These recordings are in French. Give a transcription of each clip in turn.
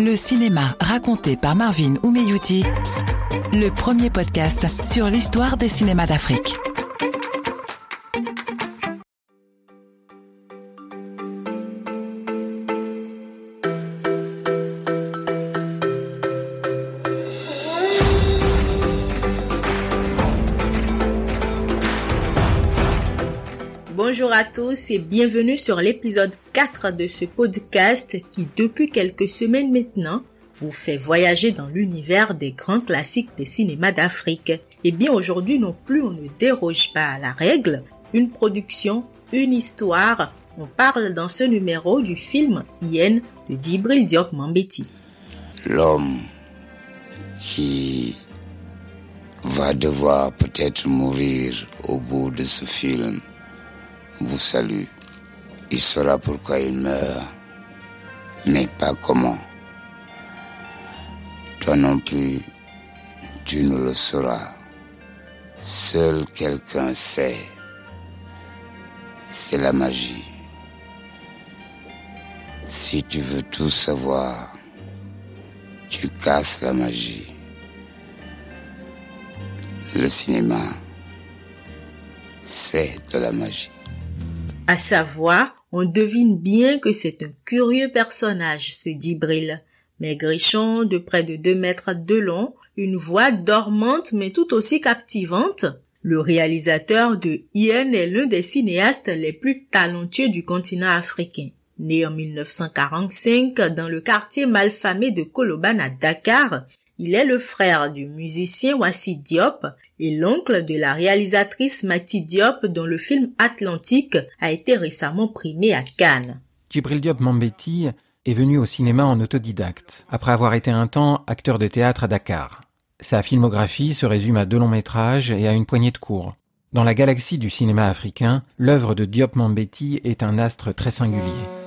Le cinéma raconté par Marvin Oumeyouti, le premier podcast sur l'histoire des cinémas d'Afrique. Bonjour à tous et bienvenue sur l'épisode 4 de ce podcast qui depuis quelques semaines maintenant vous fait voyager dans l'univers des grands classiques de cinéma d'Afrique. Et eh bien aujourd'hui non plus on ne déroge pas à la règle, une production, une histoire, on parle dans ce numéro du film Yen de Djibril Diop Mambeti. L'homme qui va devoir peut-être mourir au bout de ce film vous salue. Il saura pourquoi il meurt, mais pas comment. Toi non plus, tu ne le sauras. Seul quelqu'un sait. C'est la magie. Si tu veux tout savoir, tu casses la magie. Le cinéma, c'est de la magie. À sa voix, on devine bien que c'est un curieux personnage, ce Dibril. Maigrichon de près de deux mètres de long, une voix dormante mais tout aussi captivante. Le réalisateur de Ian est l'un des cinéastes les plus talentueux du continent africain. Né en 1945 dans le quartier malfamé de Koloban à Dakar, il est le frère du musicien Wassi Diop et l'oncle de la réalisatrice Mati Diop dont le film Atlantique a été récemment primé à Cannes. Djibril Diop Mambeti est venu au cinéma en autodidacte, après avoir été un temps acteur de théâtre à Dakar. Sa filmographie se résume à deux longs métrages et à une poignée de courts. Dans la galaxie du cinéma africain, l'œuvre de Diop Mambeti est un astre très singulier.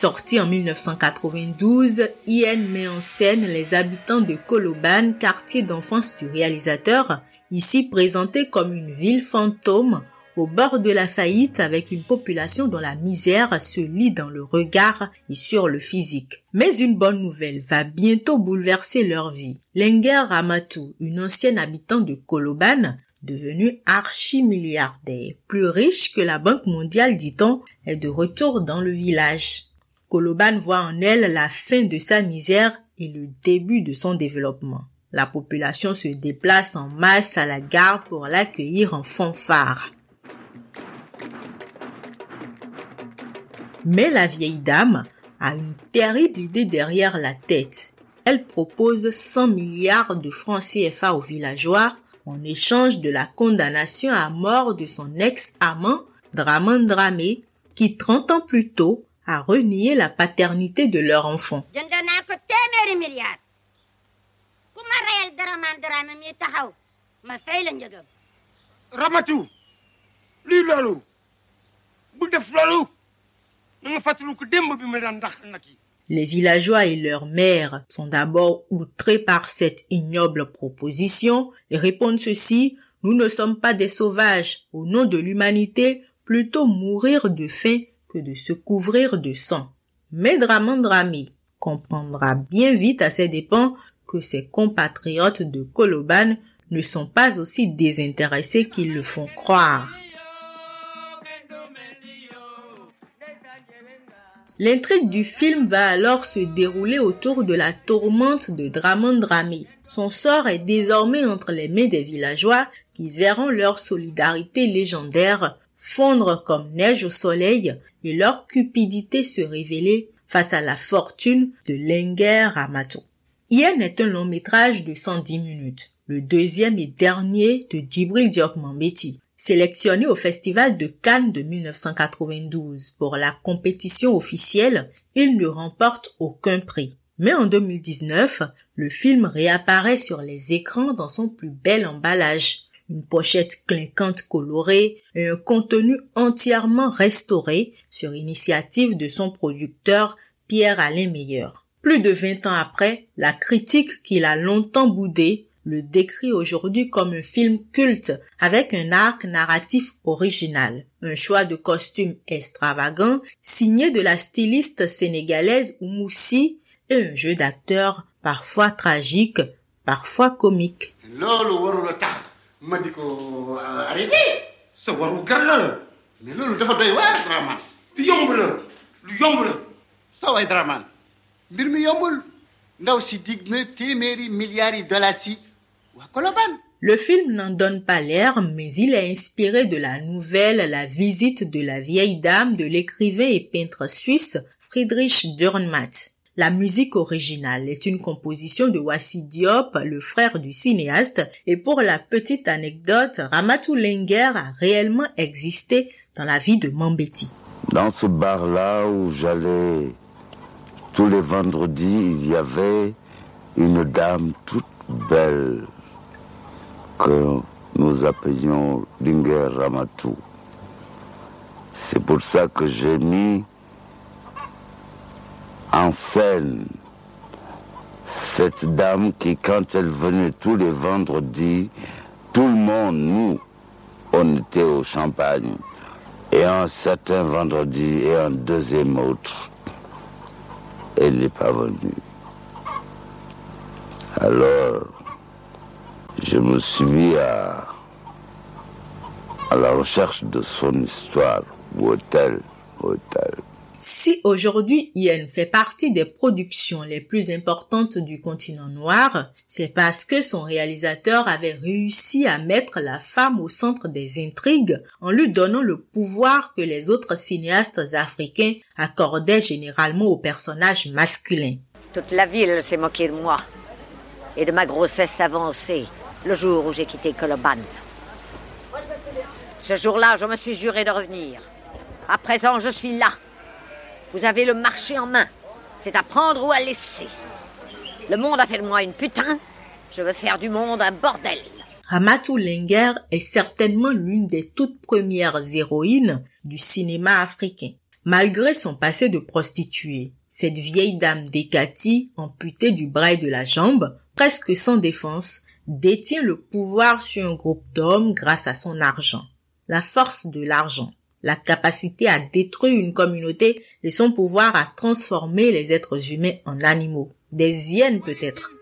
Sorti en 1992, Ian met en scène les habitants de Koloban, quartier d'enfance du réalisateur, ici présenté comme une ville fantôme au bord de la faillite avec une population dont la misère se lit dans le regard et sur le physique. Mais une bonne nouvelle va bientôt bouleverser leur vie. Lenger Ramatou, une ancienne habitante de Koloban, devenue archi-milliardaire, plus riche que la Banque mondiale dit-on, est de retour dans le village. Koloban voit en elle la fin de sa misère et le début de son développement. La population se déplace en masse à la gare pour l'accueillir en fanfare. Mais la vieille dame a une terrible idée derrière la tête. Elle propose 100 milliards de francs CFA aux villageois en échange de la condamnation à mort de son ex-amant Draman Dramé qui 30 ans plus tôt à renier la paternité de leur enfant. Les villageois et leur mère sont d'abord outrés par cette ignoble proposition et répondent ceci, nous ne sommes pas des sauvages, au nom de l'humanité, plutôt mourir de faim de se couvrir de sang. Mais Dramandrami comprendra bien vite à ses dépens que ses compatriotes de Koloban ne sont pas aussi désintéressés qu'ils le font croire. L'intrigue du film va alors se dérouler autour de la tourmente de Dramandrami. Son sort est désormais entre les mains des villageois qui verront leur solidarité légendaire fondre comme neige au soleil et leur cupidité se révéler face à la fortune de Lenger Amato. Yen est un long métrage de 110 minutes, le deuxième et dernier de Djibril Diop Mambeti, sélectionné au Festival de Cannes de 1992 pour la compétition officielle, il ne remporte aucun prix. Mais en 2019, le film réapparaît sur les écrans dans son plus bel emballage, une pochette clinquante colorée et un contenu entièrement restauré sur initiative de son producteur Pierre-Alain Meilleur. Plus de 20 ans après, la critique qu'il a longtemps boudée le décrit aujourd'hui comme un film culte avec un arc narratif original, un choix de costumes extravagant signé de la styliste sénégalaise Oumoussi et un jeu d'acteurs parfois tragique, parfois comique. Le film n'en donne pas l'air, mais il est inspiré de la nouvelle La visite de la vieille dame de l'écrivain et peintre suisse Friedrich Dürrenmatt. La musique originale est une composition de Wassi Diop, le frère du cinéaste, et pour la petite anecdote, Ramatou Lenger a réellement existé dans la vie de Mambeti. Dans ce bar-là où j'allais tous les vendredis, il y avait une dame toute belle que nous appelions Linger Ramatou. C'est pour ça que j'ai mis en scène cette dame qui, quand elle venait tous les vendredis, tout le monde, nous, on était au champagne. Et un certain vendredi et un deuxième autre, elle n'est pas venue. Alors, je me suis mis à, à la recherche de son histoire, hôtel, hôtel. Si aujourd'hui Yen fait partie des productions les plus importantes du continent noir, c'est parce que son réalisateur avait réussi à mettre la femme au centre des intrigues en lui donnant le pouvoir que les autres cinéastes africains accordaient généralement aux personnages masculins. Toute la ville s'est moquée de moi et de ma grossesse avancée le jour où j'ai quitté Koloban. Ce jour-là, je me suis juré de revenir. À présent, je suis là vous avez le marché en main. C'est à prendre ou à laisser. Le monde a fait de moi une putain. Je veux faire du monde un bordel. Ramatou Lenger est certainement l'une des toutes premières héroïnes du cinéma africain. Malgré son passé de prostituée, cette vieille dame d'Ekati, amputée du bras et de la jambe, presque sans défense, détient le pouvoir sur un groupe d'hommes grâce à son argent. La force de l'argent la capacité à détruire une communauté et son pouvoir à transformer les êtres humains en animaux. Des hyènes peut-être.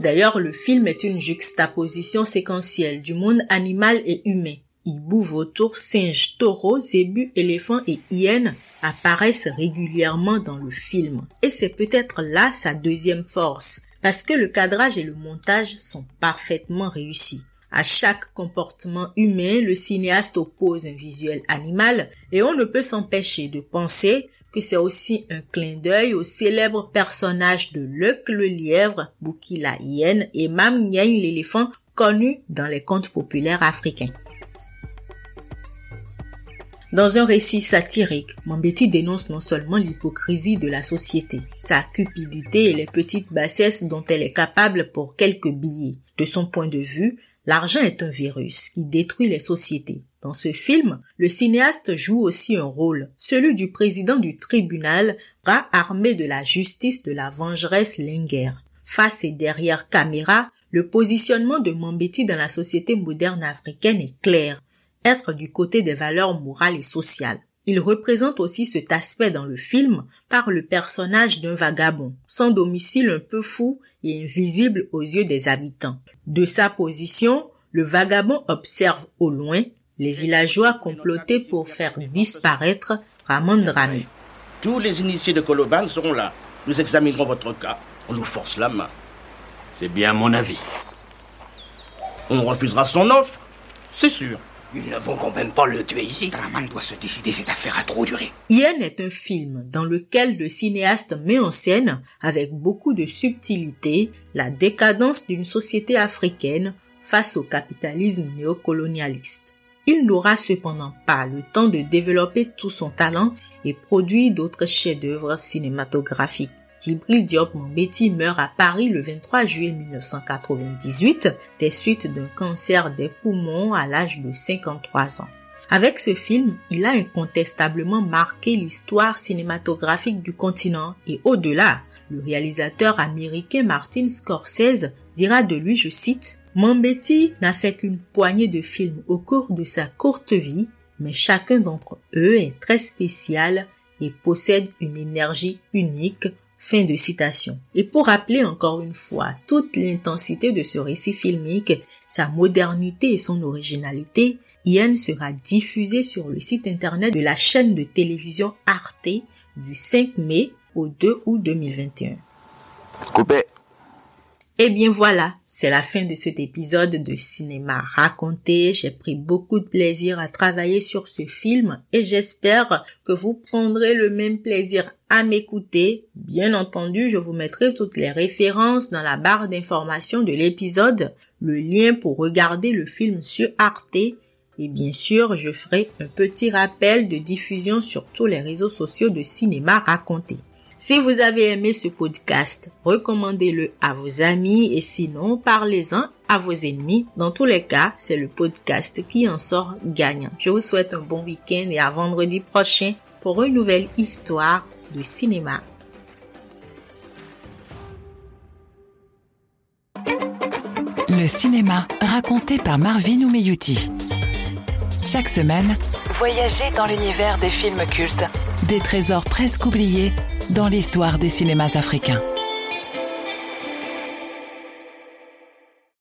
D'ailleurs, le film est une juxtaposition séquentielle du monde animal et humain. Hibou, vautour, singe, taureau, zébu, éléphant et hyène apparaissent régulièrement dans le film. Et c'est peut-être là sa deuxième force, parce que le cadrage et le montage sont parfaitement réussis. À chaque comportement humain, le cinéaste oppose un visuel animal et on ne peut s'empêcher de penser que c'est aussi un clin d'œil au célèbre personnage de Luc le lièvre, Bouki la hyène et Mam l'éléphant connu dans les contes populaires africains. Dans un récit satirique, Mambeti dénonce non seulement l'hypocrisie de la société, sa cupidité et les petites bassesses dont elle est capable pour quelques billets. De son point de vue, L'argent est un virus qui détruit les sociétés. Dans ce film, le cinéaste joue aussi un rôle, celui du président du tribunal, bras armé de la justice de la vengeresse Linger. Face et derrière caméra, le positionnement de Mambeti dans la société moderne africaine est clair. Être du côté des valeurs morales et sociales. Il représente aussi cet aspect dans le film par le personnage d'un vagabond, sans domicile un peu fou et invisible aux yeux des habitants. De sa position, le vagabond observe au loin les villageois comploter pour faire disparaître Ramon Drami. Tous les initiés de Koloban seront là. Nous examinerons votre cas. On nous force la main. C'est bien mon avis. On refusera son offre, c'est sûr. Ils ne vont quand même pas le tuer ici. Draman doit se décider, cette affaire a trop duré. Yen est un film dans lequel le cinéaste met en scène, avec beaucoup de subtilité, la décadence d'une société africaine face au capitalisme néocolonialiste. Il n'aura cependant pas le temps de développer tout son talent et produire d'autres chefs-d'œuvre cinématographiques. Djibril Diop Mambeti meurt à Paris le 23 juillet 1998 des suites d'un cancer des poumons à l'âge de 53 ans. Avec ce film, il a incontestablement marqué l'histoire cinématographique du continent et au-delà, Le réalisateur américain Martin Scorsese dira de lui, je cite, Mambeti n'a fait qu'une poignée de films au cours de sa courte vie, mais chacun d'entre eux est très spécial et possède une énergie unique. Fin de citation. Et pour rappeler encore une fois toute l'intensité de ce récit filmique, sa modernité et son originalité, Ian sera diffusé sur le site internet de la chaîne de télévision Arte du 5 mai au 2 août 2021. Coupé. Eh bien voilà, c'est la fin de cet épisode de cinéma raconté. J'ai pris beaucoup de plaisir à travailler sur ce film et j'espère que vous prendrez le même plaisir à m'écouter. Bien entendu, je vous mettrai toutes les références dans la barre d'information de l'épisode, le lien pour regarder le film sur Arte et bien sûr, je ferai un petit rappel de diffusion sur tous les réseaux sociaux de cinéma raconté. Si vous avez aimé ce podcast, recommandez-le à vos amis et sinon, parlez-en à vos ennemis. Dans tous les cas, c'est le podcast qui en sort gagnant. Je vous souhaite un bon week-end et à vendredi prochain pour une nouvelle histoire de cinéma. Le cinéma raconté par Marvin Oumeyouti. Chaque semaine, voyagez dans l'univers des films cultes, des trésors presque oubliés dans l'histoire des cinémas africains.